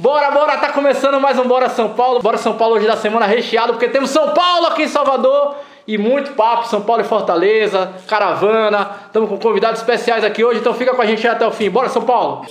Bora, bora, tá começando mais um Bora São Paulo. Bora São Paulo hoje da semana recheado, porque temos São Paulo aqui em Salvador e muito papo, São Paulo e Fortaleza, caravana. Estamos com convidados especiais aqui hoje, então fica com a gente até o fim. Bora São Paulo!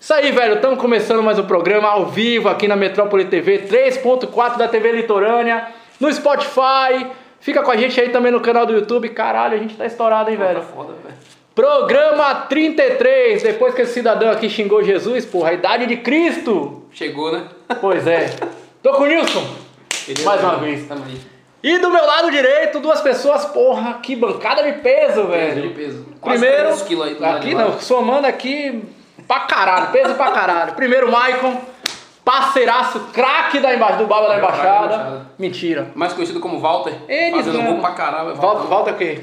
Isso aí, velho, estamos começando mais um programa ao vivo aqui na Metrópole TV 3.4 da TV Litorânea, no Spotify. Fica com a gente aí também no canal do YouTube. Caralho, a gente tá estourado, hein, velho? Tá foda, velho. Programa 33, depois que esse cidadão aqui xingou Jesus, porra, a idade de Cristo. Chegou, né? Pois é. Tô com o Nilson. Beleza, Mais uma vez. Tamo aí. E do meu lado direito, duas pessoas, porra, que bancada de peso, Peso velho. de peso. Quase Primeiro, 300 quilos aí do aqui não, somando aqui pra caralho, peso pra caralho. Primeiro, Maicon, parceiraço, craque da emba do Baba da É, Embaixada. Embaixada. Mais conhecido como Walter. Ele fazendo mesmo. gol pra caralho. é Volta, volta o quê?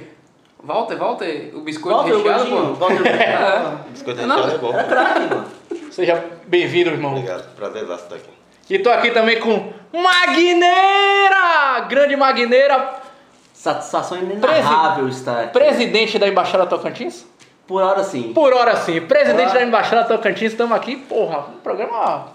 Walter, Walter, o biscoito Walter, o recheado, pô. Walter, É. Biscoito Não, recheado é bom. Era craque, mano. Seja bem-vindo, irmão. Obrigado, prazer estar aqui. E tô aqui também com Magneira! Grande Magneira, Satisfação inenarrável estar aqui. presidente da Embaixada Tocantins. Por hora sim. Por hora sim, presidente Olá. da Embaixada Tocantins, estamos aqui, porra, um programa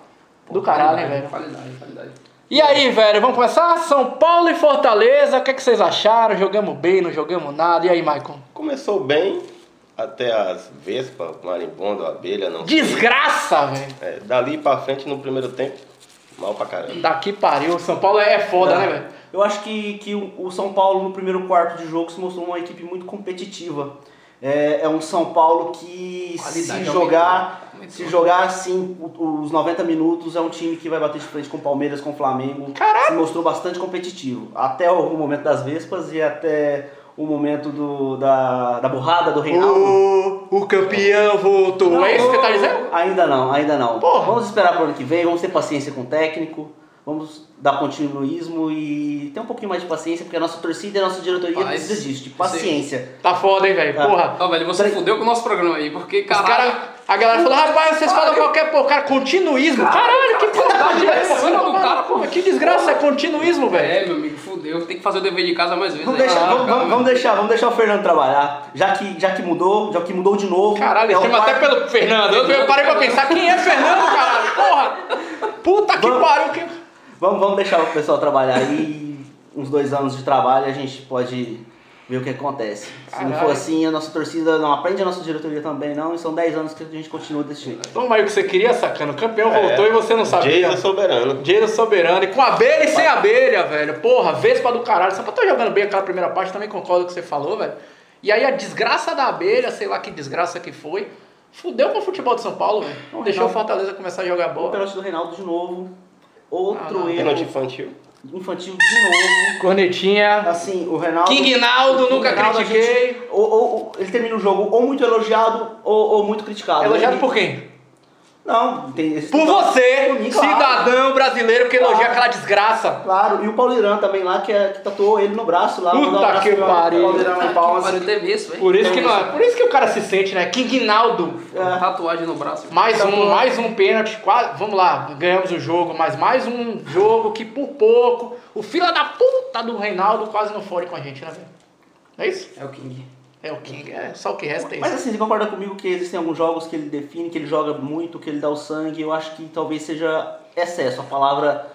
do caralho, hein, velho. Qualidade, qualidade. E aí, velho, vamos começar? São Paulo e Fortaleza, o que, é que vocês acharam? Jogamos bem, não jogamos nada? E aí, Maicon? Começou bem, até as vespas, marimbondo, abelha, não sei. Desgraça, velho. É, dali pra frente no primeiro tempo, mal pra caramba. Daqui pariu, São Paulo é foda, né, velho? Eu acho que, que o São Paulo no primeiro quarto de jogo se mostrou uma equipe muito competitiva. É, é um São Paulo que Qualidade se jogar, aumentou. se jogar assim os 90 minutos é um time que vai bater de frente com o Palmeiras, com o Flamengo. Caralho! Se mostrou bastante competitivo. Até o momento das Vespas e até o momento do, da, da borrada do Reinaldo. O, o campeão voltou. é isso que você tá dizendo? Ainda não, ainda não. Porra. Vamos esperar pro ano que vem, vamos ter paciência com o técnico, vamos dar continuismo e ter um pouquinho mais de paciência, porque a nossa torcida e a nossa diretoria Paz. precisa disso, de paciência. Tá foda, hein, velho? Ah. Porra. Ó, velho, você Tre- fudeu com o nosso programa aí, porque, caralho... cara, a galera falou, rapaz, vocês falam qualquer porra, cara, continuismo. Caralho, que porra é cara, pô. Que desgraça é continuismo, velho. É, meu amigo, fudeu. Tem que fazer o dever de casa mais vezes. Vamos aí. deixar, Ah, vamos, calma. vamos- deixar, vamos deixar o Fernando trabalhar, já que, já que mudou, já que mudou de novo. Caralho, é chama até pelo Fernando. Eu, eu parei pra pensar, quem é Fernando, caralho? Porra! Puta que pariu. Que... Vamos, vamos deixar o pessoal trabalhar aí, uns dois anos de trabalho a gente pode ver o que acontece. Se não Caralho. for assim, a nossa torcida não aprende, a nossa diretoria também não, e são 10 anos que a gente continua desse jeito. Toma aí o que você queria, sacando. O campeão É. voltou e você não sabia. Jason Soberano. Dinheiro soberano. E com abelha e sem abelha, velho. Porra, Vespa do caralho. Só pra tô jogando bem aquela primeira parte, também concordo com o que você falou, velho. E aí a desgraça da abelha, sei lá que desgraça que foi, fudeu com o futebol de São Paulo, velho. Não deixou o Fortaleza começar a jogar O bola. pênalti do Reinaldo de novo. Ah, Outro não. erro Pênalti infantil. infantil de novo. Cornetinha. Assim, o Reinaldo. King Naldo, nunca Reinaldo, critiquei. gente- ou, ou- ou ele termina o jogo ou muito elogiado ou, ou muito criticado. Elogiado Ele- por quem? Não, tem esse Por você, mim, claro. cidadão brasileiro que elogia Claro. aquela desgraça. Claro, e o Paulo Irã também lá, que, é, que tatuou ele no braço lá. Puta um que pariu. Em Palmas. Teve isso, velho. Por isso que, não, por isso que o cara se sente, né? King Naldo. É. Tatuagem no braço. Mais um, mais um pênalti, quase, vamos lá, ganhamos o jogo, mas mais um jogo que por pouco, o fila da puta do Reinaldo quase não fode com a gente, né, velho? É isso? É o King. É o King, é só o que resta é Mas isso. assim, você concorda comigo que existem alguns jogos que ele define, que ele joga muito, que ele dá o sangue. Eu acho que talvez seja excesso, a palavra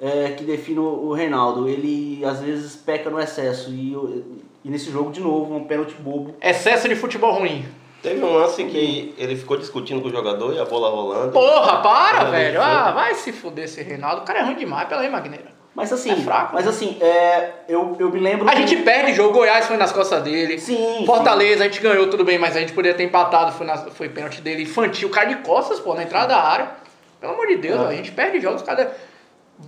é, que define o Reinaldo. Ele às vezes peca no excesso. E, eu- e nesse jogo, de novo, um pênalti bobo. Excesso de futebol ruim. Teve um lance que ele ficou discutindo com o jogador e a bola rolando. Porra, para, velho. Ah, vai se fuder esse Reinaldo. O cara é ruim demais, pela aí, Magneira. Mas assim, É fraco, mas né? assim, é, eu, eu me lembro. A que- gente perde jogo, Goiás foi nas costas dele. Sim. Fortaleza, a gente ganhou, tudo bem, mas a gente poderia ter empatado, foi, na, foi pênalti dele infantil, cara de costas, pô, na entrada da área. Pelo amor de Deus, É. a gente perde jogos, cada.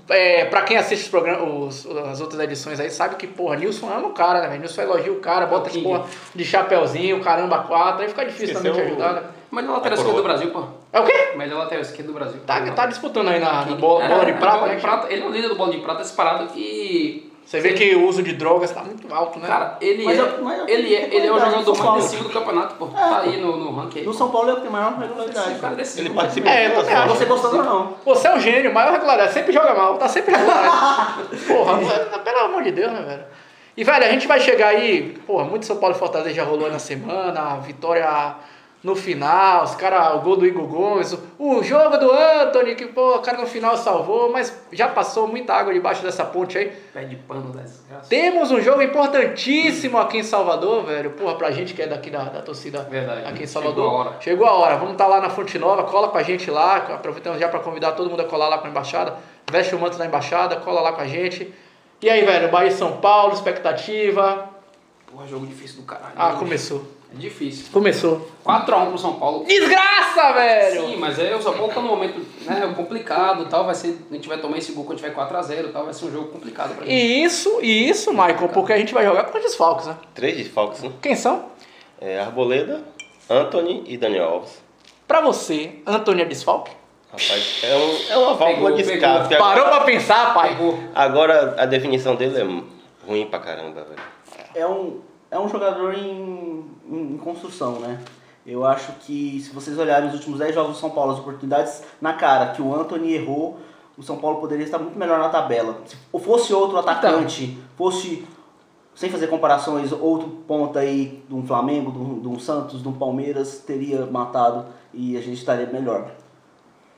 É, pra quem assiste os programas, os- as outras edições aí, sabe que, porra, Nilson ama o cara, né, velho? Nilson elogia o cara, bota esse porra de chapeuzinho, caramba, quatro, aí fica difícil Esqueceu também te ajudar, né? Melhor lateral A esquerdo do. Brasil, pô. É o quê? Melhor lateral esquerdo do Brasil. Tá, tá disputando aí na, na bola, É, bola de prata, bola né? de prata. Ele é o líder do bola de prata disparado e. Você vê que o uso de drogas tá muito alto, né? Cara, ele Mas é, eu- mas eu- ele é, ele é o jogador mais decisivo do campeonato, pô. Tá aí no, no ranking. No São Paulo é o que tem maior regularidade. Cara é. Ele participa É, eu também. Você gostando ou não? Você é um gênio, maior regularidade, sempre joga mal, tá sempre regular. porra, velho, pelo amor de Deus, né, velho? E, velho, a gente vai chegar aí, porra, muito São Paulo e Fortaleza já rolou na semana, a vitória no final, os cara, o gol do Igor Gomes, o, jogo do Anthony, que pô, o cara no final salvou, mas já passou muita água debaixo dessa ponte aí. Pé de pano desgraça. Temos um jogo importantíssimo aqui em Salvador, velho. Porra, pra gente que é daqui da, da torcida Verdade. aqui em Chegou Salvador. a hora. Chegou a hora. Vamos estar lá na Fonte Nova, cola com a gente lá. Aproveitamos já pra convidar todo mundo a colar lá com a embaixada. Veste o manto da embaixada, cola lá com a gente. E aí, velho, Bahia e São Paulo, expectativa. Porra, jogo difícil do caralho. Ah, Hoje. começou. É difícil. Começou. 4x1 pro São Paulo. Desgraça, velho! Sim, mas é, o São Paulo tá num momento né, complicado e tal. Vai ser, a gente vai tomar esse gol quando tiver 4x0 e tal. Vai ser um jogo complicado pra gente. E isso, e isso, Michael, porque a gente vai jogar com desfalques, né? Três desfalques, né? Quem são? É Arboleda, Anthony e Daniel Alves. Pra você, Antônio é desfalque? Rapaz, é, um, é uma válvula Pegou, de pegou. escape. Parou pra pensar, pai? Pegou. Agora a definição dele é ruim pra caramba, velho. É um, é um jogador em, em, construção, né? Eu acho que se vocês olharem os últimos 10 jogos do São Paulo, as oportunidades na cara que o Anthony errou, o São Paulo poderia estar muito melhor na tabela. Se fosse outro atacante, fosse, sem fazer comparações, outro ponta aí de um Flamengo, um, de um Santos, de um Palmeiras, teria matado e a gente estaria melhor.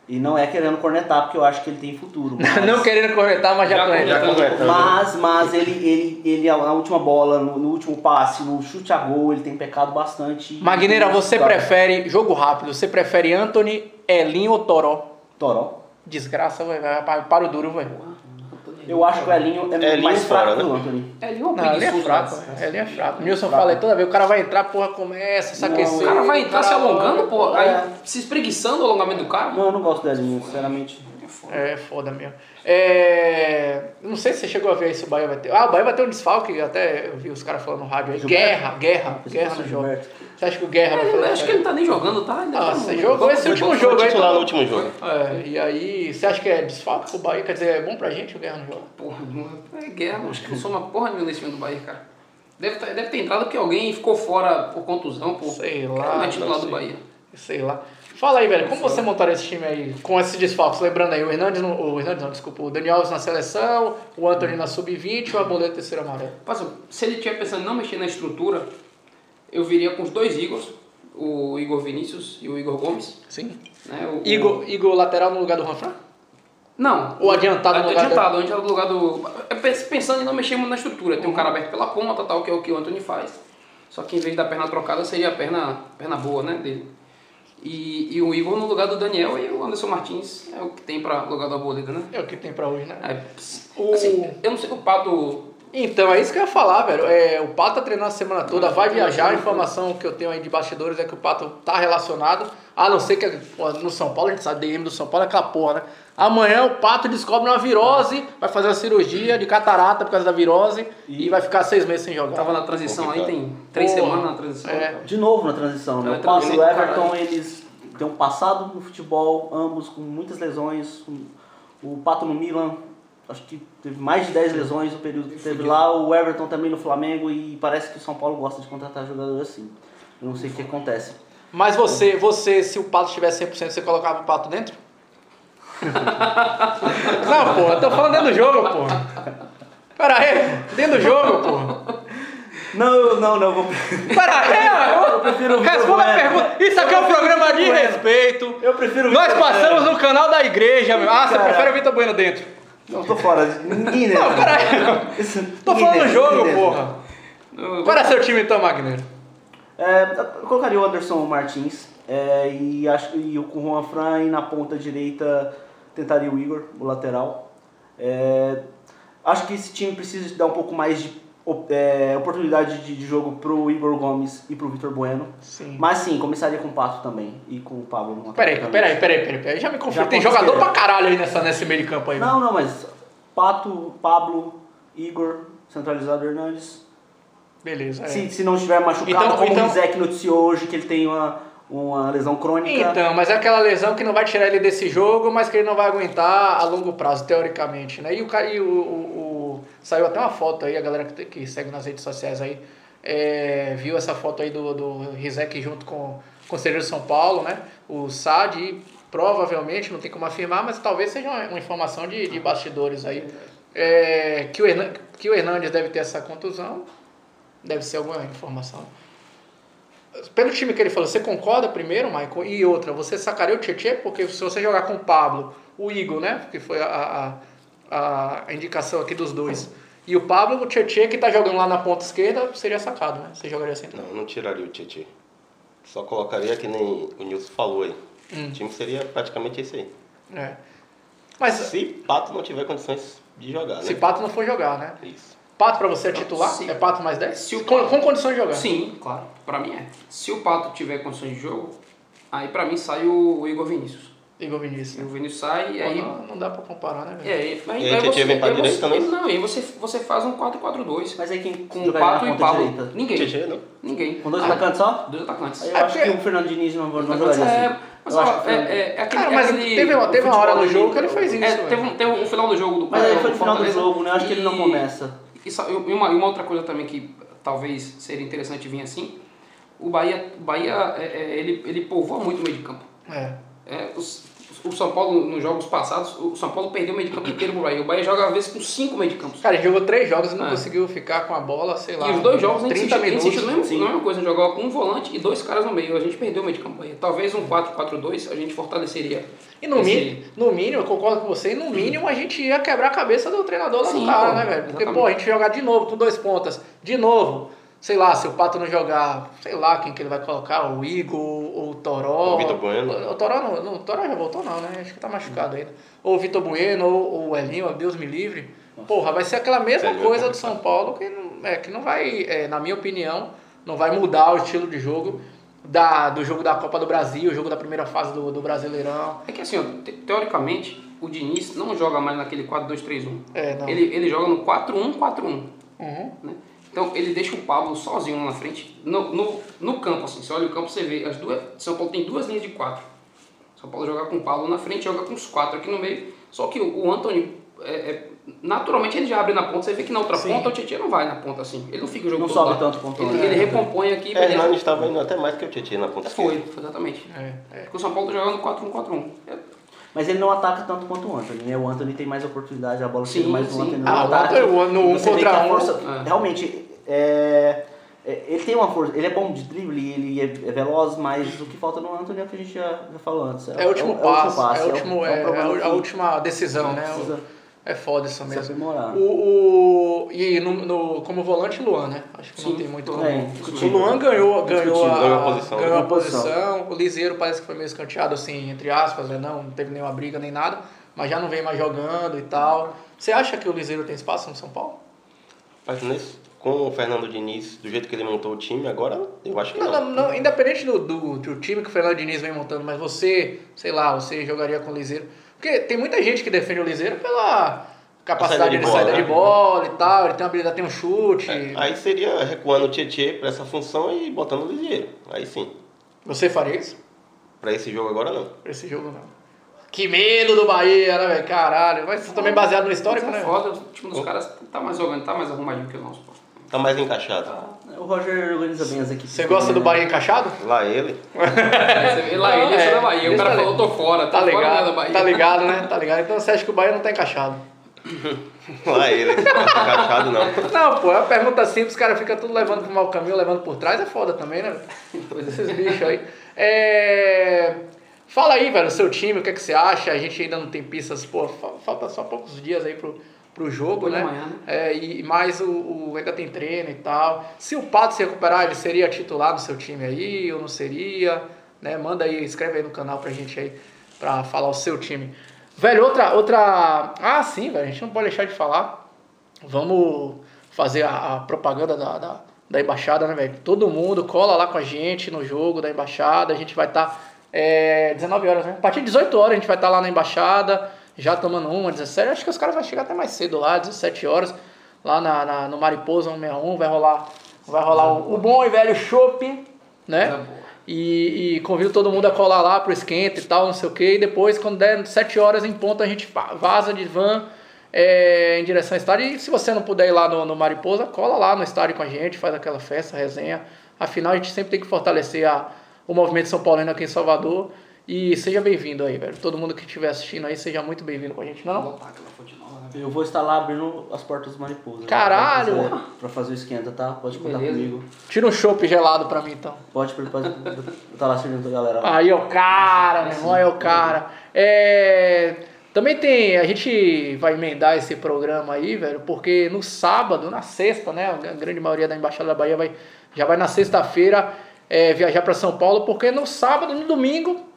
E não é querendo cornetar, porque eu acho que ele tem futuro. mas- Não querendo cornetar, mas já, Já completando. mas, mas ele, ele, ele na última bola, no, no último passe, no chute a gol, ele tem pecado bastante. Magneira, você prefere, jogo rápido, você prefere Anthony, Elinho ou Toró? Toró. Desgraça, vai, vai, vai, para o duro, velho. Eu acho que o Elinho é Elinho mais fraco fora, que o né? Anthony. É, ele é Não, ele é fraco, né? Ele é fraco. Nilson fala aí toda vez, o cara vai entrar, porra, começa, se aquecer. O cara vai entrar se alongando, É. aí se espreguiçando o alongamento do cara. Não, eu não gosto do Elinho, sinceramente. É, foda mesmo. É, não sei se você chegou a ver se o Bahia vai ter. Ah, o Bahia vai ter um desfalque, até eu vi os caras falando no rádio aí. Guerra, guerra, guerra no jogo. Você acha que o Guerra vai Ele- fazer? acho que ele não tá nem jogando, tá? Ainda Ah, tá você jogou esse último jogo aí. titular no último jogo. É, e aí, você acha que é desfalque pro Bahia? Quer dizer, é bom pra gente o Guerra no jogo? Porra, não- é guerra, acho que não sou uma porra nenhuma nesse time do Bahia, cara. Deve, tá- deve ter entrado porque alguém ficou fora por contusão, por. Sei Cara, lá, Não é titular do sei. Bahia. Sei lá. Fala aí, velho, como você montaria esse time aí com esses desfalques? Lembrando aí, o Hernandes, no, o Hernandes não, desculpa, o Daniel Alves na seleção, o Anthony na sub-20 e o Arboleda terceiro amarelo. Passa, se ele estiver pensando em não mexer na estrutura, eu viria com os dois Igors, o Igor Vinícius e o Igor Gomes. Sim. Né? O, Igor, Igor lateral no lugar do Ranfran? Não. Ou adiantado no lugar Adiantado, adiantado no lugar do. é, pens- Pensando em não mexer muito na estrutura. Tem um cara aberto pela ponta, tal, que é o que o Anthony faz. Só que em vez da perna trocada seria a perna, perna boa, né? Dele. E, e o Igor no lugar do Daniel e o Anderson Martins é o que tem para lugar do Arboleda, né? É o que tem pra hoje, né? É, O- assim, eu não sei, o Pato. Então, é isso que eu ia falar, velho. É, o Pato tá treinando a semana toda, vai viajar. A informação que eu tenho aí de bastidores é que o Pato tá relacionado. A não ser que no São Paulo, a gente sabe, DM do São Paulo é aquela porra, né? Amanhã o Pato descobre uma virose, vai fazer uma cirurgia de catarata por causa da virose e, vai ficar seis meses sem jogar. Tava na transição aí, tem três Porra. semanas na transição. É. De novo na transição, né? O e o Everton, eles têm um passado no futebol, ambos com muitas lesões. O Pato no Milan, acho que teve mais de 10 lesões no período que teve lá. O Everton também no Flamengo e parece que o São Paulo gosta de contratar jogadores assim. Eu não sei o que acontece. Mas você, você, se o Pato estivesse 100%, você colocava o Pato dentro? Não, pô, eu tô falando dentro do jogo, pô. Pera aí, dentro do jogo, pô. Não, não, não, vou... Pera aí, eu prefiro o responda a pergunta. Isso aqui é um programa de respeito. Eu prefiro Nós passamos no canal da igreja, meu. Ah, você prefere o Vitor Bueno dentro? Não, tô fora. Ninguém Não, pera aí. Isso- Tô falando do jogo, porra. Eu- Qual era seu time então, Magneiro? É, eu colocaria o Anderson Martins é, e acho com o Juan Fran e na ponta direita tentaria o Igor, o lateral. É, acho que esse time precisa dar um pouco mais de é, oportunidade de, de jogo pro Igor Gomes e pro Vitor Bueno. Sim. Mas sim, começaria com o Pato também e com o Pablo. Peraí, peraí, peraí, peraí, peraí. Já me confio. Já Tem jogador pra caralho aí nessa, nesse meio de campo aí. Não, não, mas Pato, Pablo, Igor, centralizado Hernandes. Beleza. é. Se, se não estiver machucado, Então- como então- o Rizek noticiou hoje que ele tem uma, uma lesão crônica. Então, mas é aquela lesão que não vai tirar ele desse jogo, mas que ele não vai aguentar a longo prazo, teoricamente, né? E o, e o, o- o- saiu até uma foto aí, a galera que, que segue nas redes sociais aí, é, viu essa foto aí do, do Rizek junto com, o Conselheiro de São Paulo, né? O SAD, e provavelmente, não tem como afirmar, mas talvez seja uma, uma informação de, de bastidores aí. É, que, o que o Hernandes deve ter essa contusão, deve ser alguma informação. Pelo time que ele falou, você concorda primeiro, Michael? E outra, você sacaria o Tietchan? Porque se você jogar com o Pablo, o Igor, né? Que foi a, a, a indicação aqui dos dois. E o Pablo, o Tietchan, que tá jogando lá na ponta esquerda, seria sacado, né? Você jogaria assim? Não, não tiraria o Tietchan. Só colocaria que nem o Nilson falou aí. Hum. O time seria praticamente esse aí. É. Mas Se Pato não tiver condições de jogar, se né? Pato não for jogar, né? Isso. Pato pra você é titular? Se- É Pato mais 10? se o com, Pato- com condições de jogar. Sim, claro. Pra mim é. Se o Pato tiver condições de jogo, aí pra mim sai o Igor Vinícius. Igor Vinícius. Né? Vinícius sai e aí. não, não dá pra comparar, né, velho? É, aí, mas E aí Tietchan vem pra aí direita, você, né? Não, aí você, você faz um 4-4-2. Mas aí quem Com o Pato e o Pablo. Ninguém. Tietchan não. Ninguém. Com dois atacantes só? Dois atacantes. Aí eu É acho porque- que o Fernando Diniz não, não jogaria é, assim. mas Eu ó, acho que o é, é, é aquele, Cara, mas aquele- teve, uma- teve uma hora no jogo que ele fez isso. É, teve, um, teve um final do jogo do Mas aí foi no final do jogo, né? Eu acho que ele não e- começa. E, e uma, uma outra coisa também que talvez seria interessante vir assim, o Bahia, o Bahia é, é, ele, ele povoa muito o meio de campo. É. É, os- o São Paulo, nos jogos passados, o São Paulo perdeu o meio de campo inteiro pro Bahia. O Bahia joga às vezes com cinco meio de campos. Cara, ele jogou três jogos e não É. conseguiu ficar com a bola, sei lá. E os dois jogos a gente 30 insistiu, a gente minutos. insistiu na mesma, coisa, a gente jogava com um volante e dois caras no meio. A gente perdeu o meio de campo. Bahia. Talvez um 4-4-2 a gente fortaleceria. E no, esse- mínimo, no mínimo, eu concordo com você, e no mínimo a gente ia quebrar a cabeça do treinador lá Sim, do cara, pô, né, velho? Porque, exatamente. pô, a gente jogar de novo com dois pontas, de novo, sei lá, se o Pato não jogar, sei lá quem que ele vai colocar, o Igor, ou o Toró. O Vitor Bueno. O, o Toró não, não, o Toró já voltou não, né? Acho que tá machucado ainda. Ou o Vitor Bueno, ou, ou o Elinho, Deus me livre. Porra, vai ser aquela mesma Elinho é coisa do. São Paulo que não, é, que não vai, é, na minha opinião, não vai mudar o estilo de jogo da, do jogo da Copa do Brasil, o jogo da primeira fase do, do Brasileirão. É que assim, ó, te- teoricamente, o Diniz não joga mais naquele 4-2-3-1. É, não. Ele, ele joga no 4-1-4-1. Uhum. né? Então ele deixa o Pablo sozinho lá na frente, no, no, no campo, assim. Você olha o campo, você vê. As duas, São Paulo tem duas linhas de quatro. São Paulo joga com o Pablo na frente, joga com os quatro aqui no meio. Só que o, o Anthony, é, é, naturalmente ele já abre na ponta. Você vê que na outra Sim. ponta o Tietchan não vai na ponta assim. Ele não fica o jogo Não todo sobe lá. tanto pontuando. Ele, ele recompõe aqui. É. Hernani estava indo até mais que o Tietchan na ponta Foi, esquerda. exatamente. É, é. Porque o São Paulo tá jogando 4-1-4-1. É, Mas ele não ataca tanto quanto o Anthony, né? O Anthony tem mais oportunidade, a bola Sim, chega mais no sim. Anthony no Ah, o ataque. Anthony, no um contra um, força, é. realmente, é, é, ele tem uma força, ele é bom de drible, ele é, é veloz, mas o que falta no Anthony é o que a gente já, já falou antes. É o último é passo, é, o o- último, é o é, a, última decisão, né? precisa O- É foda isso mesmo. aprimorar. O, o, e no, no- como volante, Luan, né? Acho que não Sim, tem muito Luan. como. É, o. Luan ganhou, ganhou, a, Ganhou a posição. ganhou a Ganhou a posição. posição. O Liseiro parece que foi meio escanteado, assim, entre aspas, né? Não, não teve nenhuma briga nem nada, mas já não vem mais jogando e tal. Você acha que o Liseiro tem espaço no São Paulo? Mas nesse, com o Fernando Diniz, do jeito que ele montou o time, agora eu acho que Não, não. não, não, independente do, do, do time que o Fernando Diniz vem montando, mas você, sei lá, você jogaria com o Liseiro. Porque tem muita gente que defende o Liseiro pela capacidade de, de saída bola, de né? bola e tal, ele tem uma habilidade, tem um chute. É, aí seria recuando o Tietchan para essa função e botando o Ligeiro. Aí sim. Você faria isso? Para esse jogo agora não. Pra esse jogo não. Que medo do Bahia, né, velho? Caralho. Mas também baseado no histórico, é né? foda, o time dos caras tá mais organizado, tá mais arrumadinho que o nosso. pô. Tá mais encaixado. O Roger organiza bem as equipes. Você gosta do? Bahia encaixado? Lá ele. É, lá ele, sou da Bahia. O cara tá falou, tô fora, tô Tá fora da ligado, Bahia. tá ligado, né? Tá ligado. Então você acha que o Bahia não tá encaixado? Lá ele. Não tá encaixado não. Não, pô, é uma pergunta simples, os caras ficam tudo levando pro mau caminho, levando por trás, é foda também, né? Esses bichos aí. É... Fala aí, velho, o seu time, o que, é que você acha? A gente ainda não tem pistas, pô, fa- falta só poucos dias aí pro, pro jogo, né? amanhã, né? É, e mais o, o- ainda tem treino e tal. Se o Pato se recuperar, ele seria titular no seu time aí ou não seria? Né? Manda aí, escreve aí no canal pra gente aí, pra falar o seu time. Velho, outra, outra... Ah, sim, velho, a gente não pode deixar de falar. Vamos fazer a, a propaganda da, da, da embaixada, né, velho? Todo mundo cola lá com a gente no jogo da embaixada. A gente vai estar é, 19 horas, né? A partir de 18 horas a gente vai estar lá na embaixada, já tomando uma, 17. Acho que os caras vão chegar até mais cedo lá, 17 horas, lá na, na- no Mariposa 161. Vai rolar, vai rolar o, o bom e velho chopp, né? E, e convido todo mundo a colar lá pro esquenta e tal, não sei o que. E depois, quando der 7 horas em ponto, a gente va- vaza de van é, em direção ao estádio. E se você não puder ir lá no, no Mariposa, cola lá no estádio com a gente, faz aquela festa, resenha. Afinal, a gente sempre tem que fortalecer a, o movimento São Paulino aqui em Salvador. E seja bem-vindo aí, velho. Todo mundo que estiver assistindo aí, seja muito bem-vindo com a gente, não? é Vou né? Eu vou estar lá abrindo as portas do Mariposa. Caralho! Pra fazer, pra fazer o esquenta, tá? Pode contar Beleza. comigo. Tira um chopp gelado pra mim, então. Pode, pode, pode tá lá servindo a galera. Aí o cara, meu irmão, aí é o cara. É, Também tem, a gente vai emendar esse programa aí, velho, porque no sábado, na sexta, né, a grande maioria da Embaixada da Bahia vai, já vai na sexta-feira é, viajar para São Paulo, porque no sábado, no domingo,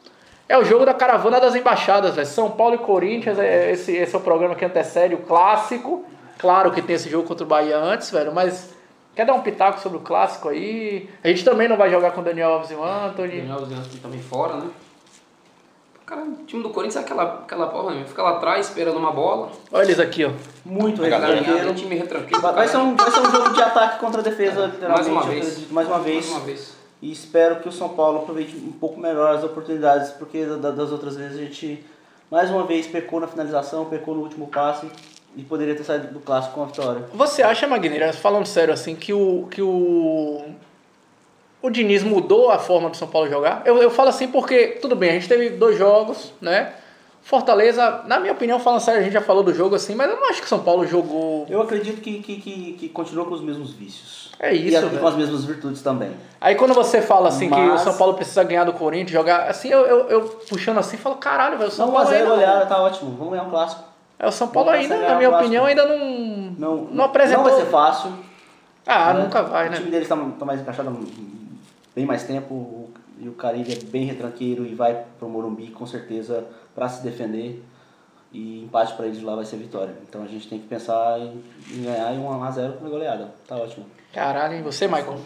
é o jogo da caravana das embaixadas, velho. São Paulo e Corinthians, é, esse, esse é o programa que antecede o clássico. Claro que tem esse jogo contra o Bahia antes, velho, mas quer dar um pitaco sobre o clássico aí? A gente também não vai jogar com o Daniel Alves e o Anthony. Daniel Alves também fora, né? Cara, o time do Corinthians é aquela, aquela porra, né? Fica lá atrás esperando uma bola. Olha eles aqui, ó. Muito é um retranqueiro. time retranqueiro. Vai, vai ser um, vai ser um jogo de ataque contra a defesa, literalmente. uma eu vez. mais uma vez. Mais uma vez. E espero que o São Paulo aproveite um pouco melhor as oportunidades, porque da- das outras vezes a gente, mais uma vez, pecou na finalização, pecou no último passe e poderia ter saído do clássico com a vitória. Você acha, Magneira, falando sério assim, que o que o o Diniz mudou a forma do São Paulo jogar? Eu, eu falo assim porque, tudo bem, a gente teve dois jogos, né? Fortaleza, na minha opinião, falando sério, a gente já falou do jogo assim, mas eu não acho que o São Paulo jogou. Eu acredito que, que, que, que continua com os mesmos vícios. É e, isso, a- e com as mesmas virtudes também. Aí quando você fala assim que o Mas- São Paulo precisa ganhar do Corinthians, jogar. Assim, eu, eu, eu puxando assim, falo, caralho, velho, o São São Paulo 1x0 ainda. goleada, tá ótimo. Vamos ganhar um clássico. É, o São Paulo Vamos ainda, na minha clássico. opinião, ainda não. Não, Não apresentou. Não vai ser fácil. Ah, né? nunca vai, O time né? deles tá, tá mais encaixado há bem mais tempo e o Caribe é bem retranqueiro e vai pro Morumbi com certeza para se defender e empate para eles lá vai ser vitória. Então a gente tem que pensar em, em ganhar em 1x0 com goleada. Tá ótimo. Caralho, e você, Michael?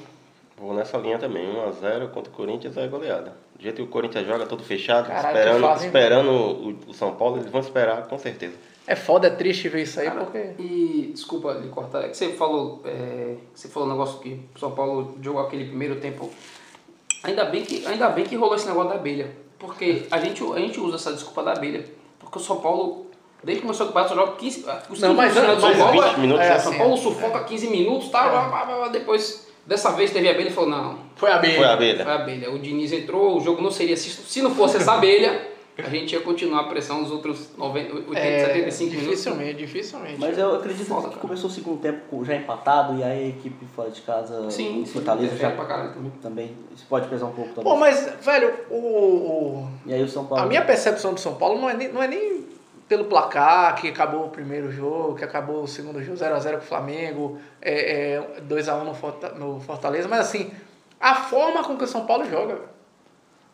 Vou nessa linha também. 1x0 contra o Corinthians é goleada. Do jeito que o Corinthians joga todo fechado, Caralho, esperando, esperando o, o São Paulo, eles vão esperar com certeza. É foda, é triste ver isso aí, Cara, porque. E desculpa lhe cortar, é que você falou, é, você falou um negócio que o São Paulo jogou aquele primeiro tempo. Ainda bem que, ainda bem que rolou esse negócio da abelha. Porque a gente, a gente usa essa desculpa da abelha. Porque o São Paulo, desde que começou a só joga 15. Os Não, 15 mas minutos São Paulo, 20 minutos, é, né? São Assim, Paulo é. sufoca 15 minutos, tá? blá, Depois, dessa vez teve a abelha e falou: não, Foi a B. Foi a abelha. foi a abelha. O Diniz entrou, o jogo não seria. Se, se não fosse essa abelha, a gente ia continuar a pressão nos outros 90, 80, É, 75 minutos. dificilmente, dificilmente. Mas eu acredito Foda, que cara. começou o segundo tempo já empatado e aí a equipe fora de casa Sim, Fortaleza interfere já pra caralho também. também isso pode pesar um pouco também. Pô, mas, velho, o, o- E aí o São Paulo a minha percepção do São Paulo não é, nem, não é nem pelo placar, que acabou o primeiro jogo, que acabou o segundo jogo 0x0 com o Flamengo, é, é, 2x1 no, Forta- no Fortaleza, mas assim, a forma com que o São Paulo joga, velho.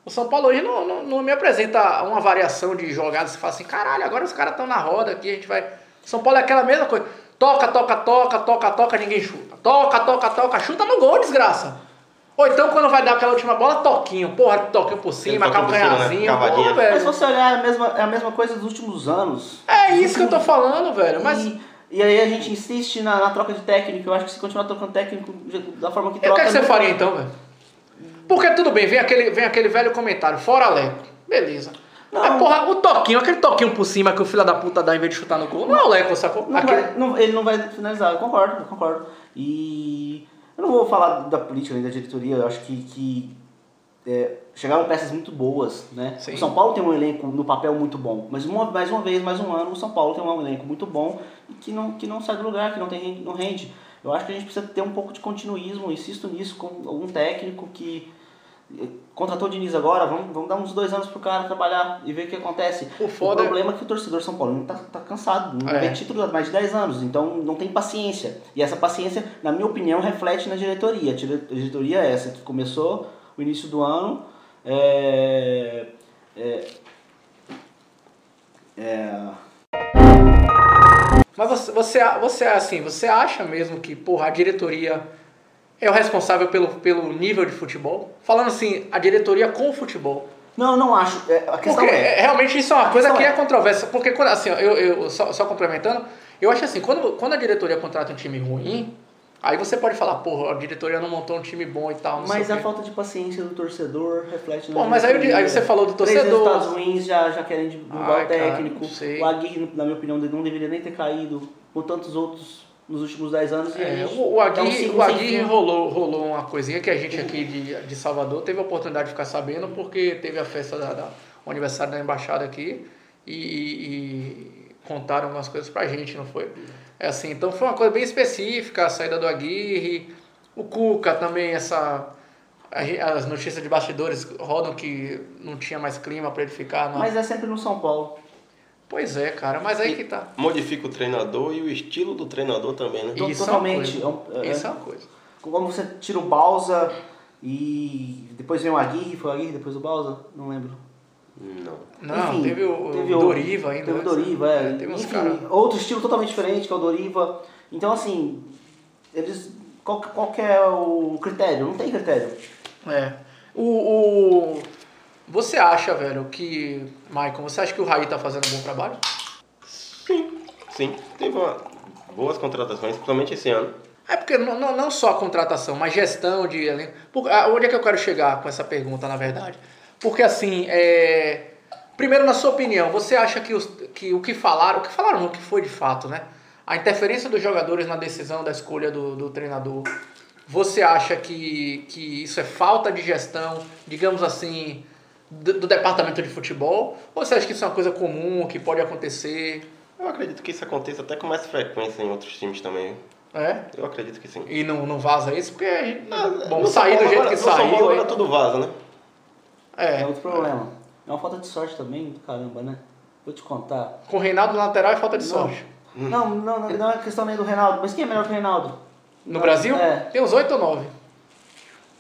O São Paulo hoje não, não, não me apresenta uma variação de jogadas que fala assim, caralho, agora os caras estão na roda aqui, a gente vai. São Paulo é aquela mesma coisa. Toca, toca, toca, toca, toca, ninguém chuta. Toca, toca, toca, chuta no gol, desgraça. Ou então quando vai dar aquela última bola, toquinho. Porra, toquinho por cima, né? calcanharzinho. Cavadinha. Porra, Mas velho. se você olhar é a mesma, é a mesma coisa dos últimos anos. É isso que eu tô falando, velho. Mas E, e aí a gente insiste na, na troca de técnico. Eu acho que se continuar trocando técnico da forma que o troca. que, é que você não- faria então, velho? Porque tudo bem, vem aquele, vem aquele velho comentário, fora Leco. Beleza. Não. Mas, porra, o toquinho, aquele toquinho por cima que o filho da puta dá em vez de chutar no gol, não é o Leco, sacou? Não Aquele- vai- não- ele não vai finalizar, eu concordo, eu concordo. E eu não vou falar da política nem da diretoria, eu acho que, que é, chegaram peças muito boas, né? Sim. O São Paulo tem um elenco no papel muito bom, mas uma, mais uma vez, mais um ano, o São Paulo tem um elenco muito bom e que não, que não sai do lugar, que não, tem, não rende. Eu acho que a gente precisa ter um pouco de continuismo, insisto nisso, com algum técnico que contratou o Diniz agora, vamos, vamos dar uns dois anos pro cara trabalhar e ver o que acontece. O foda é- problema é que o torcedor São Paulo tá, tá cansado, não É. vê título há mais de 10 anos, então não tem paciência. E essa paciência, na minha opinião, reflete na diretoria. A dire- a diretoria é essa que começou o início do ano. É, é, é, Mas você, você, você, assim, você acha mesmo que, porra, a diretoria é o responsável pelo, pelo nível de futebol? Falando assim, a diretoria com o futebol. não, não acho. É, a questão Porque é. é, realmente isso é uma a coisa que é é- controversa. Porque, quando, assim, eu, eu só, só complementando, eu acho assim, quando, quando a diretoria contrata um time ruim, aí você pode falar, porra, a diretoria não montou um time bom e tal, Mas a quê. falta de paciência do torcedor reflete na Pô, mas aí, aí você falou do torcedor. resultados ruins já, já querem Ai, o cara, técnico. sei. o Aguirre, na minha opinião, não deveria nem ter caído com tantos outros nos últimos 10 anos. É, o, um Aguirre, ciclo o Aguirre rolou, rolou uma coisinha que a gente aqui de, de Salvador teve a oportunidade de ficar sabendo porque teve a festa da, da- o aniversário da embaixada aqui e, e- contaram algumas coisas pra gente, não foi? É assim, então foi uma coisa bem específica, a saída do Aguirre, o Cuca também, essa. As notícias de bastidores rodam que não tinha mais clima pra ele ficar. na- Mas é sempre no São Paulo. Pois é, cara, mas aí que tá. Modifica o treinador e o estilo do treinador também, né? Isso totalmente. é uma coisa. É é- Isso é uma coisa. Como você tira o Balsa e depois vem o Aguirre, foi o Aguirre depois o Balsa? Não lembro. Não. Não, Enfim, teve o, teve o- Doriva ainda. Teve o né? Doriva, é. Teve uns Enfim, caras. outro estilo totalmente diferente que é o Doriva. Então, assim, eles. Qual, qual que é o critério? Não tem critério. É. O, o- Você acha, velho, que. Maicon, você acha que o Raí tá fazendo um bom trabalho? Sim. Sim. Teve uma... boas contratações, principalmente esse ano. É porque não, não, não só a contratação, mas gestão de elenco. Ah, Onde é que eu quero chegar com essa pergunta, na verdade? Porque assim, é... primeiro na sua opinião, você acha que, os, que o que falaram, o que falaram não, o que foi de fato, né? A interferência dos jogadores na decisão da escolha do, do treinador, você acha que, que isso é falta de gestão, digamos assim, do, do departamento de futebol? Ou você acha que isso é uma coisa comum, que pode acontecer? Eu acredito que isso aconteça até com mais frequência em outros times também. É? Eu acredito que sim. E não, não vaza isso? Porque a gente, Ah, bom, sair do jeito agora- que São Paulo saiu. agora aí- tudo vaza, né? É, É, outro problema. É uma falta de sorte também do caramba, né? Vou te contar. com o Reinaldo na lateral é falta de Não. sorte. Não, não, não, não é questão nem do Reinaldo. Mas quem é melhor que o Reinaldo? No Brasil, É. tem uns 8 ou 9.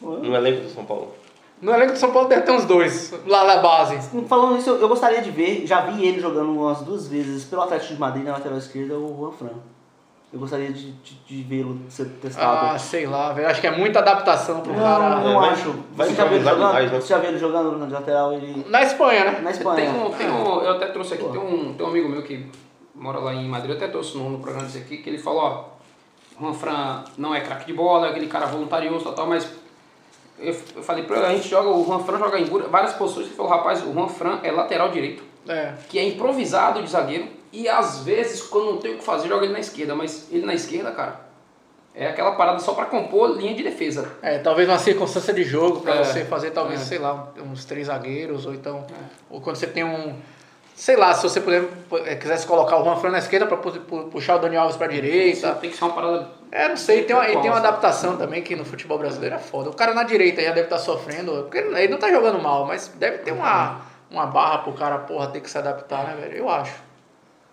No elenco do São Paulo. No elenco do São Paulo deve ter uns dois, lá na base. Falando isso, eu, eu gostaria de ver, já vi ele jogando umas duas vezes pelo Atlético de Madrid na lateral esquerda, o Juan Fran. Eu gostaria de, de, de vê-lo ser testado. Ah, sei lá, velho. Acho que é muita adaptação pro não, cara. não, É, vai- acho. vai Você já viu ele jogando? né? Você já viu ele jogando na lateral? Ele... Na Espanha, né? Na Espanha. Tem um, tem um, eu até trouxe aqui, tem um, tem um amigo meu que mora lá em Madrid, eu até trouxe no, no programa desse aqui, que ele falou, ó, Juan Fran não é craque de bola, é aquele cara voluntarioso e tal, mas eu, eu falei pra ele, a gente joga, o Juan Fran joga em várias posições, ele falou, rapaz, o Juan Fran é lateral direito, É. que é improvisado de zagueiro, e às vezes, quando não tem o que fazer, joga ele na esquerda, mas ele na esquerda, cara, é aquela parada só pra compor linha de defesa. É, talvez uma circunstância de jogo pra É. você fazer, talvez, É. sei lá, uns três zagueiros, ou então. Ou quando você tem um. Sei lá, se você puder, eh, quisesse colocar o Juan Fran na esquerda pu- puxar o Dani Alves pra direita. Tem que ser uma parada É, não sei, tem uma, e tem uma adaptação também que no futebol brasileiro é foda. O cara na direita já deve estar sofrendo, porque ele não tá jogando mal, mas deve ter uma, uma barra pro cara, porra, ter que se adaptar, né, velho? Eu acho.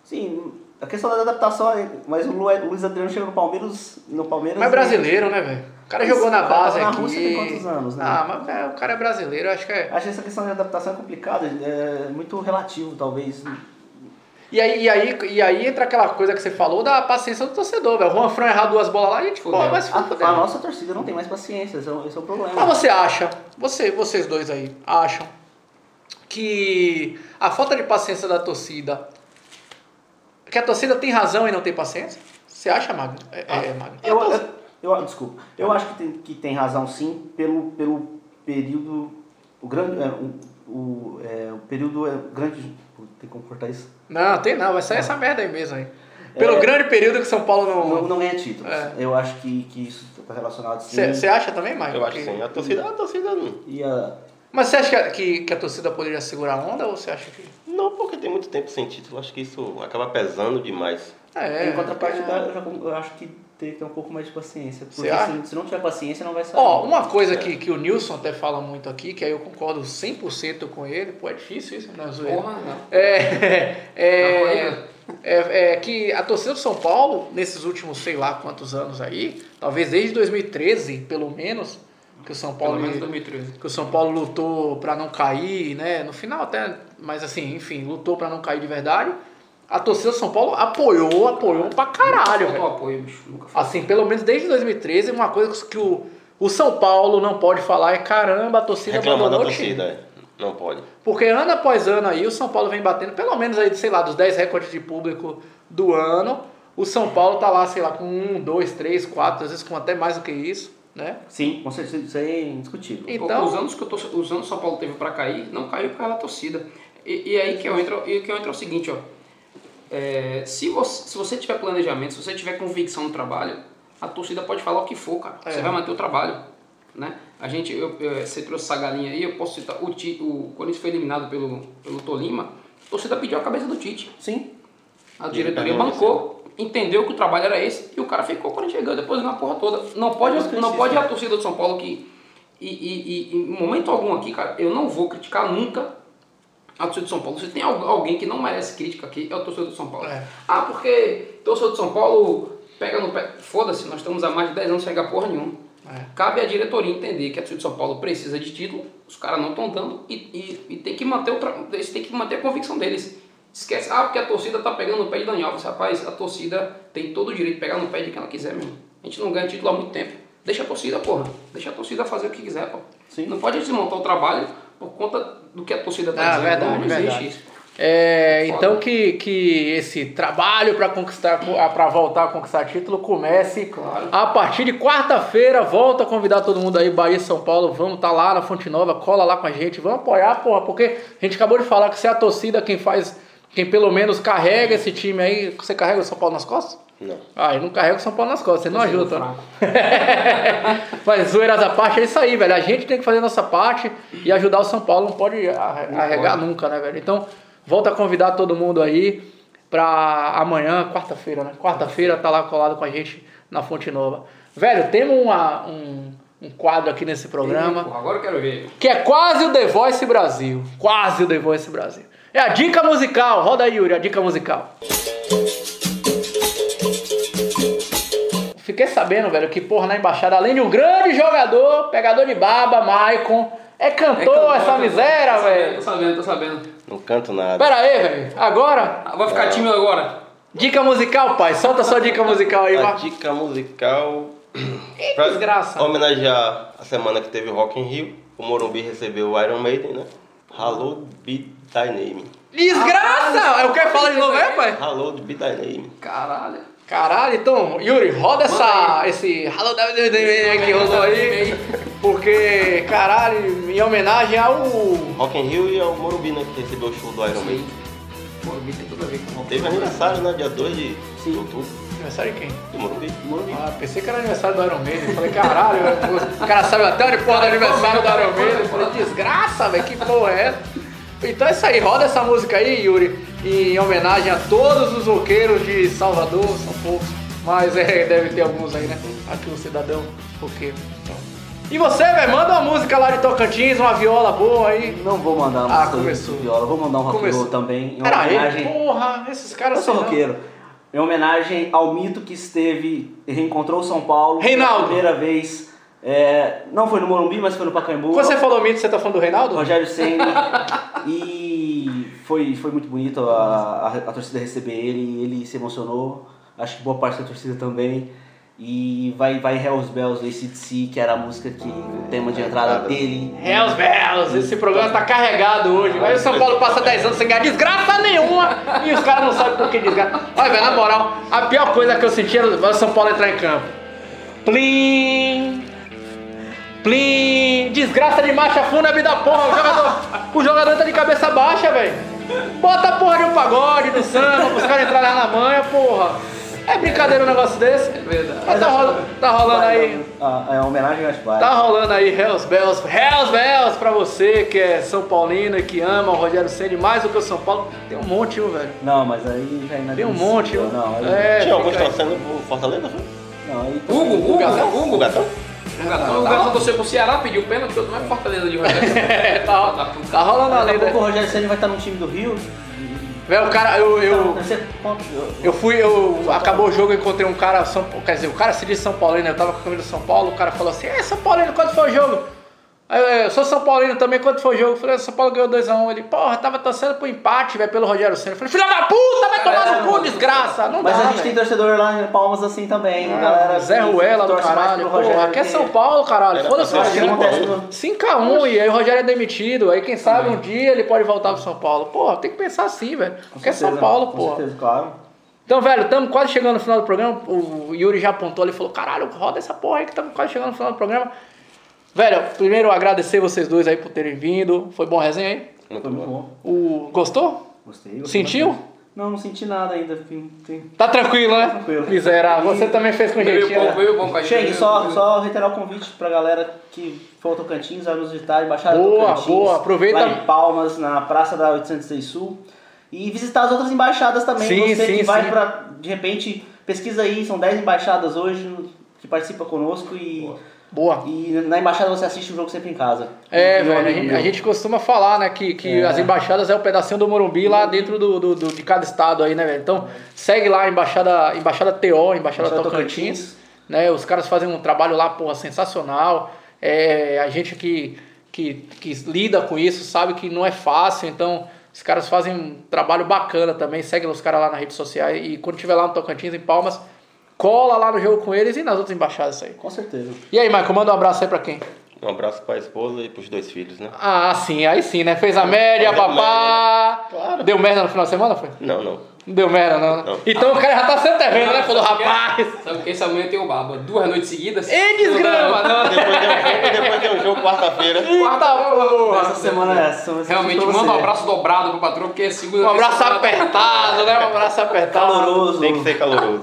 Sim, a questão da adaptação, é- mas o Lu- o Luiz Adriano chegou no Palmeiras. No Palmeiras Mas é brasileiro, né, velho? O cara Mas jogou na cara base na aqui. Rússia tem quantos anos, né? Ah, mas é, o cara é brasileiro, acho que é. Acho que essa questão de adaptação é complicada, é muito relativo, talvez. E aí, e, aí, e aí entra aquela coisa que você falou da paciência do torcedor, velho. O Juan Fran errar duas bolas lá, a gente, vai se A, a nossa torcida não tem mais paciência, esse é, o- esse é o problema. Mas você acha, você, vocês dois aí, acham que a falta de paciência da torcida, que a torcida tem razão e não tem paciência? Você acha, Magno? É, é, Magno. Eu, eu, eu- desculpa, eu acho que tem, que tem razão sim, pelo, pelo período. O grande. É, o, o, é, o período é grande. Tem como cortar isso? Não, tem não, vai sair essa merda aí mesmo aí. Pelo É. grande período que São Paulo não. Não, não ganha títulos. É. Eu acho que, que isso está relacionado sim. Você acha também, Magno? Eu acho que Que- sim. A torcida, a torcida não. E a, Mas você acha que, que, a torcida poderia segurar a onda ou você acha que. Não, porque tem muito tempo sem título. Acho que isso acaba pesando demais. É, em contrapartida, é. eu, já, eu acho que tem que ter um pouco mais de paciência. Porque se, se não tiver paciência, não vai sair. Ó, uma coisa que, que o Nilson até fala muito aqui, que aí eu concordo 100% com ele, pô, é difícil isso, não é zoeira. Porra, não. É, é, Não, é, é que a torcida do São Paulo, nesses últimos sei lá quantos anos aí, talvez desde 2013, pelo menos, que o São Pelo Paulo menos 2013. que o São Paulo lutou para não cair, né? No final até, mas assim, enfim, lutou para não cair de verdade. A torcida do São Paulo apoiou, apoiou pra caralho, Nunca apoio, bicho. Nunca. Assim, pelo menos desde 2013, uma coisa que o, o São Paulo não pode falar é caramba, a torcida Reclamar da abandonou o time. torcida, é. Não pode. Porque ano após ano aí o São Paulo vem batendo, pelo menos aí, sei lá, dos 10 recordes de público do ano, o São Paulo tá lá, sei lá, com um, dois, três, quatro, às vezes com até mais do que isso, né? Sim, com certeza, isso é indiscutível. Então- Os anos que eu tô, os anos que o São Paulo teve pra cair, não caiu por causa da torcida. E, e aí que eu entro, e que eu entro é o seguinte, ó. É, se, você, se você tiver planejamento, se você tiver convicção no trabalho, a torcida pode falar o que for, cara. É. Você vai manter o trabalho, né? A gente, eu, eu- você trouxe essa galinha aí, eu posso citar. O, o Corinthians foi eliminado pelo, pelo Tolima. A torcida pediu a cabeça do Tite. Sim. A diretoria bancou, entendeu que o trabalho era esse e o cara ficou quando chegou depois na porra toda. Não pode, não pode a torcida do São Paulo que. E, e, e em momento algum aqui, cara, eu não vou criticar nunca a torcida do São Paulo. Se tem al- alguém que não merece crítica aqui, é o torcedor do São Paulo. É. Ah, porque torcedor do São Paulo pega no pé. Foda-se, nós estamos há mais de 10 anos sem pegar porra nenhuma. É. Cabe à diretoria entender que a torcida do São Paulo precisa de título, os caras não estão dando e, e, e tem que manter o tra... eles têm que manter a convicção deles. Esquece, ah, porque a torcida tá pegando no pé de Daniel Alves. Rapaz, a torcida tem todo o direito de pegar no pé de quem ela quiser mesmo. A gente não ganha título há muito tempo. Deixa a torcida, porra. Deixa a torcida fazer o que quiser, pô. Sim. Não pode desmontar o trabalho por conta do que a torcida tá Ah, dizendo. verdade, não, não existe verdade. isso. É, Foda. então que, que esse trabalho para conquistar para voltar a conquistar título comece Claro. a partir de quarta-feira. Volto a convidar todo mundo aí, Bahia e São Paulo. Vamos estar lá na Fonte Nova, cola lá com a gente, vamos apoiar, porra, porque a gente acabou de falar que se é a torcida quem faz, quem pelo menos carrega esse time aí, você carrega o São Paulo nas costas? Não. Ah, eu não carrego o São Paulo nas costas, você não Torcedor ajuda. né? fraco. Mas zoeiras à parte, é isso aí, velho. A gente tem que fazer a nossa parte e ajudar o São Paulo, não pode arre- arregar nunca, né, velho? Então, volta a convidar todo mundo aí pra amanhã, quarta-feira, né? Quarta-feira tá lá colado com a gente na Fonte Nova. Velho, temos uma- um, um quadro aqui nesse programa Porra, agora eu quero ver. que é quase o The Voice Brasil. Quase o The Voice Brasil. É a dica musical. Roda aí, Yuri, a dica musical. Fiquei sabendo, velho, que, porra, na embaixada, além de um grande jogador, pegador de baba, Maicon, é cantor, É cantor, essa miséria, velho. Tô sabendo, tô sabendo. Não canto nada. Pera aí, velho. Agora, Ah, Vai ficar tímido agora. dica musical, pai. Solta sua dica musical aí, A vai. dica musical. Ih, desgraça. Homenagear a semana que teve o Rock in Rio. O Morumbi recebeu o Iron Maiden, né? Hallowed Be Thy Name. Desgraça! É o que fala de novo, é, pai? Hallowed Be Thy Name. Caralho. Caralho, então, Yuri, roda essa, esse Hello WWE que rolou aí, porque, caralho, em homenagem ao... Rock in Rio e ao Morumbi, né? Que recebeu o show do Iron Maiden. Morumbi tem tudo a ver com rock. Teve aniversário, né? Dia 2 de Sim. outubro. Aniversário de quem? Do Morumbi. Ah, pensei que era aniversário do Iron Maiden. Falei, caralho, o cara sabe até onde porra do aniversário do Iron Maiden. Falei, desgraça, velho, que porra é essa? Então é isso aí, roda essa música aí, Yuri, em homenagem a todos os roqueiros de Salvador, são poucos, mas é, deve ter alguns aí, né? Aqui o cidadão roqueiro. Então. E você, velho, manda uma música lá de Tocantins, uma viola boa aí. Não vou mandar uma Ah, música começou. de viola, vou mandar um rock também. Em Pera aí, homenagem. porra, esses caras Eu sou não. roqueiro. Em homenagem ao mito que esteve e reencontrou São Paulo Reinaldo. pela primeira vez. É, não foi no Morumbi, mas foi no Pacaembu. Quando você falou mito, você tá falando do Reinaldo? Rogério Senna. e foi, foi muito bonito a, a, a torcida receber ele, ele se emocionou. Acho que boa parte da torcida também. E vai, vai Hells Bells do ACDC, que era a música que o tema de entrada dele. Hells Bells, esse programa tá carregado hoje. Aí o São Paulo passa 10 anos sem ganhar desgraça nenhuma e os caras não sabem por que desgraça. Olha, velho, na moral, a pior coisa que eu senti era o São Paulo entrar em campo. Plim! Plim! Desgraça de marcha fúnebre da porra. O jogador, o jogador tá de cabeça baixa, velho. Bota a porra de um pagode, do samba, pros caras entrarem lá na manha, porra. É brincadeira um negócio desse? É verdade. Mas tá, rola- tá rolando aí. Ah, é homenagem às pais. Tá rolando aí Hells Bells, Hells Bells pra você que é São Paulino e que ama o Rogério Ceni mais do que o São Paulo. Tem um monte, viu, velho? Não, mas aí já é Tem um monte, viu? Não, aí, É, Tinha alguns torcendo pro Fortaleza, foi? não, aí Hugo, Hugo? Hugo. O Gatão? O Gatão, o Gatão torceu pro Ceará, pediu pênalti, eu não é Fortaleza de Rogério. É, tá, tá rolando a Daqui a lenda. pouco o Rogério Senna vai estar no time do Rio. Velho, o cara, eu, eu, eu fui, eu, acabou o jogo, eu encontrei um cara, São, quer dizer, o cara se diz São Paulino, eu tava com a camisa do São Paulo, o cara falou assim, é São Paulino, quanto foi o jogo? Aí eu, eu sou São Paulino também, quanto foi o jogo? Eu falei, São Paulo ganhou 2x1. Ele, porra, tava torcendo pro empate, velho, pelo Rogério Senna. Eu falei, filha da puta, vai tomar no cu, desgraça. Não Mas dá, a gente velho. tem torcedor lá em Palmas assim também. Ah, galera Zé Ruela do caralho, porra, aqui é São Paulo, caralho, foda-se pra o ser Acho que Cinco a um. acontece no... 5x1 e aí o Rogério é demitido, aí quem sabe um dia ele pode voltar pro São Paulo. Porra, tem que pensar assim, velho. Porque é São Paulo, Com porra. certeza, claro. Então, velho, estamos quase chegando no final do programa. O Yuri já apontou ali e falou: caralho, roda essa porra aí que estamos quase chegando no final do programa. Velho, primeiro agradecer vocês dois aí por terem vindo. Foi bom a resenha aí? Muito Foi muito bom. bom. O... Gostou? Gostei. gostei Sentiu? bastante. Não, não senti nada ainda. Tá tranquilo, né? Tranquilo. Miserável. Você também fez com jeitinho. pouco, né? bebeu pouco. aí Chegue, bebeu- só, só reiterar o convite pra galera que for ao Tocantins, vai nos visitar, Embaixada do Boa, Tocantins. boa, aproveita. Lá em Palmas, na Praça da 806 Sul. E visitar as outras embaixadas também. Sim, Você sim, que vai sim. pra, de repente, pesquisa aí, são 10 embaixadas hoje que participam conosco e, Boa. e na embaixada você assiste o jogo sempre em casa. É, Um velho, a gente, a gente costuma falar, né, que, que É. as embaixadas é o pedacinho do Morumbi lá dentro do, do- do- de cada estado aí, né, velho? Então, segue lá a embaixada, embaixada TO, embaixada Embaixada Tocantins, né? Os caras fazem um trabalho lá, porra, sensacional. É, a gente que, que, que lida com isso sabe que não é fácil, então os caras fazem um trabalho bacana também. Segue os caras lá nas redes sociais e quando tiver lá no Tocantins, em Palmas, cola lá no jogo com eles e nas outras embaixadas aí. Com certeza. E aí, Michael, manda um abraço aí pra quem? Um abraço pra esposa e pros dois filhos, né? Ah, sim, aí sim, né? Fez a média, papá. Claro. Deu merda no final de semana, foi? Não, não. Não deu merda, não. né? Não. Então o cara já tá se antevendo, né? Falou, rapaz. Sabe que esse amanhã tem o Baba? Duas noites seguidas? Ei, desgrama, não. Depois tem um jogo, depois tem um jogo quarta-feira. Porra. Essa semana é essa. essa Realmente, pra manda um abraço dobrado pro patrão, porque é segunda Um abraço apertado, né? Um abraço apertado. Caloroso. Tem que ser caloroso.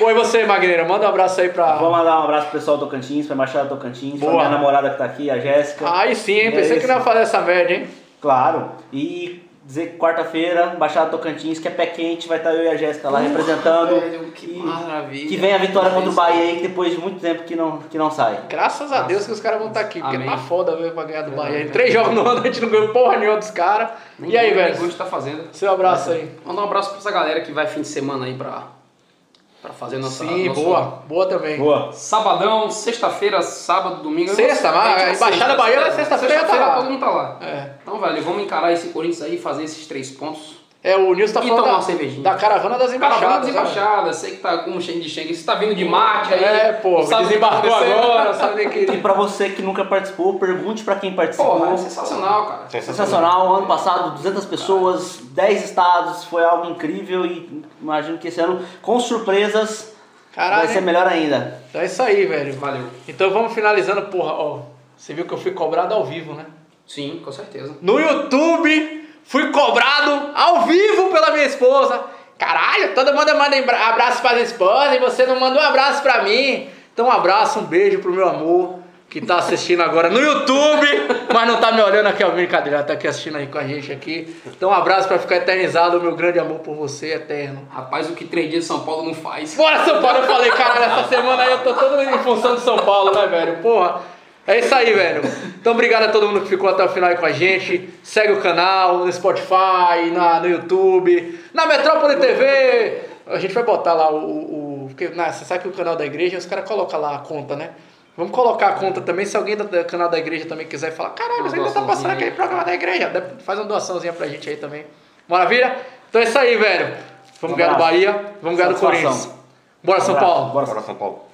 E você, Magreira? Manda um abraço aí pra. Vou mandar um abraço pro pessoal do Tocantins, pra Embaixada do Tocantins, pra Boa. minha namorada que tá aqui, a Jéssica. Aí sim, hein? É Pensei que isso. não ia fazer essa merda, hein? Claro. E dizer que quarta-feira, Embaixada do Tocantins, que é pé quente, vai estar eu e a Jéssica lá representando. velho, que E maravilha. Que vem a vitória contra o Bahia aí, que depois de muito tempo que não, que não sai. Graças a Deus que os caras vão estar aqui, porque Amém. tá foda ver pra ganhar do Bahia. Em três jogos no ano a gente não ganhou porra nenhuma dos caras. E aí, velho? tá fazendo. Seu abraço aí. Mandar um abraço pra essa galera que vai fim de semana aí pra, pra fazer nossa. Sim, nosso- boa. Boa também. Boa. Sabadão, sexta-feira, sábado, domingo. Sexta, mas a Embaixada Bahia vai sexta-feira, Sexta-feira tá lá. todo mundo tá lá. É. Então, velho, vamos encarar esse Corinthians aí, fazer esses três pontos. É, o Nilson tá E falando da, uma cervejinha. da caravana das embaixadas. Caravana das né? embaixadas, sei que tá com um cheio de Schengen. Você tá vindo de Marte aí. É, pô, sabe que tá desembarcou acontecendo. agora, sabe nem E que. pra você que nunca participou, pergunte pra quem participou. Porra, é sensacional, cara. Sensacional, ano passado 200 pessoas, 10 estados, foi algo incrível e imagino que esse ano, com surpresas, Caralho. vai ser melhor ainda. É isso aí, velho. Valeu. Então vamos finalizando, porra, ó. Você viu que eu fui cobrado ao vivo, né? Sim, com certeza. No YouTube, fui cobrado ao vivo pela minha esposa. Caralho, todo mundo manda abraço para a esposa e você não manda um abraço pra mim. Então um abraço, um beijo pro meu amor que tá assistindo agora no YouTube, mas não tá me olhando aqui, ó, brincadeira, tá aqui assistindo aí com a gente aqui. Então um abraço pra ficar eternizado, meu grande amor por você, eterno. Rapaz, o que três dias de São Paulo não faz. Bora São Paulo, eu falei, caralho, essa semana aí eu tô todo em função de São Paulo, né, velho? Porra. É isso aí, velho. Então, obrigado a todo mundo que ficou até o final aí com a gente. Segue o canal no Spotify, na, no YouTube, na Metrópole TV. A gente vai botar lá o. o, porque né, você sabe que o canal da igreja, os caras colocam lá a conta, né? Vamos colocar a conta também. Se alguém do canal da igreja também quiser falar, caralho, você ainda tá passando aquele programa da igreja, faz uma doaçãozinha pra gente aí também. Maravilha? Então é isso aí, velho. Vamos Um ganhar do. Bahia, vamos ganhar do. Corinthians. Bora, São. Paulo. Bora, Bora São Paulo.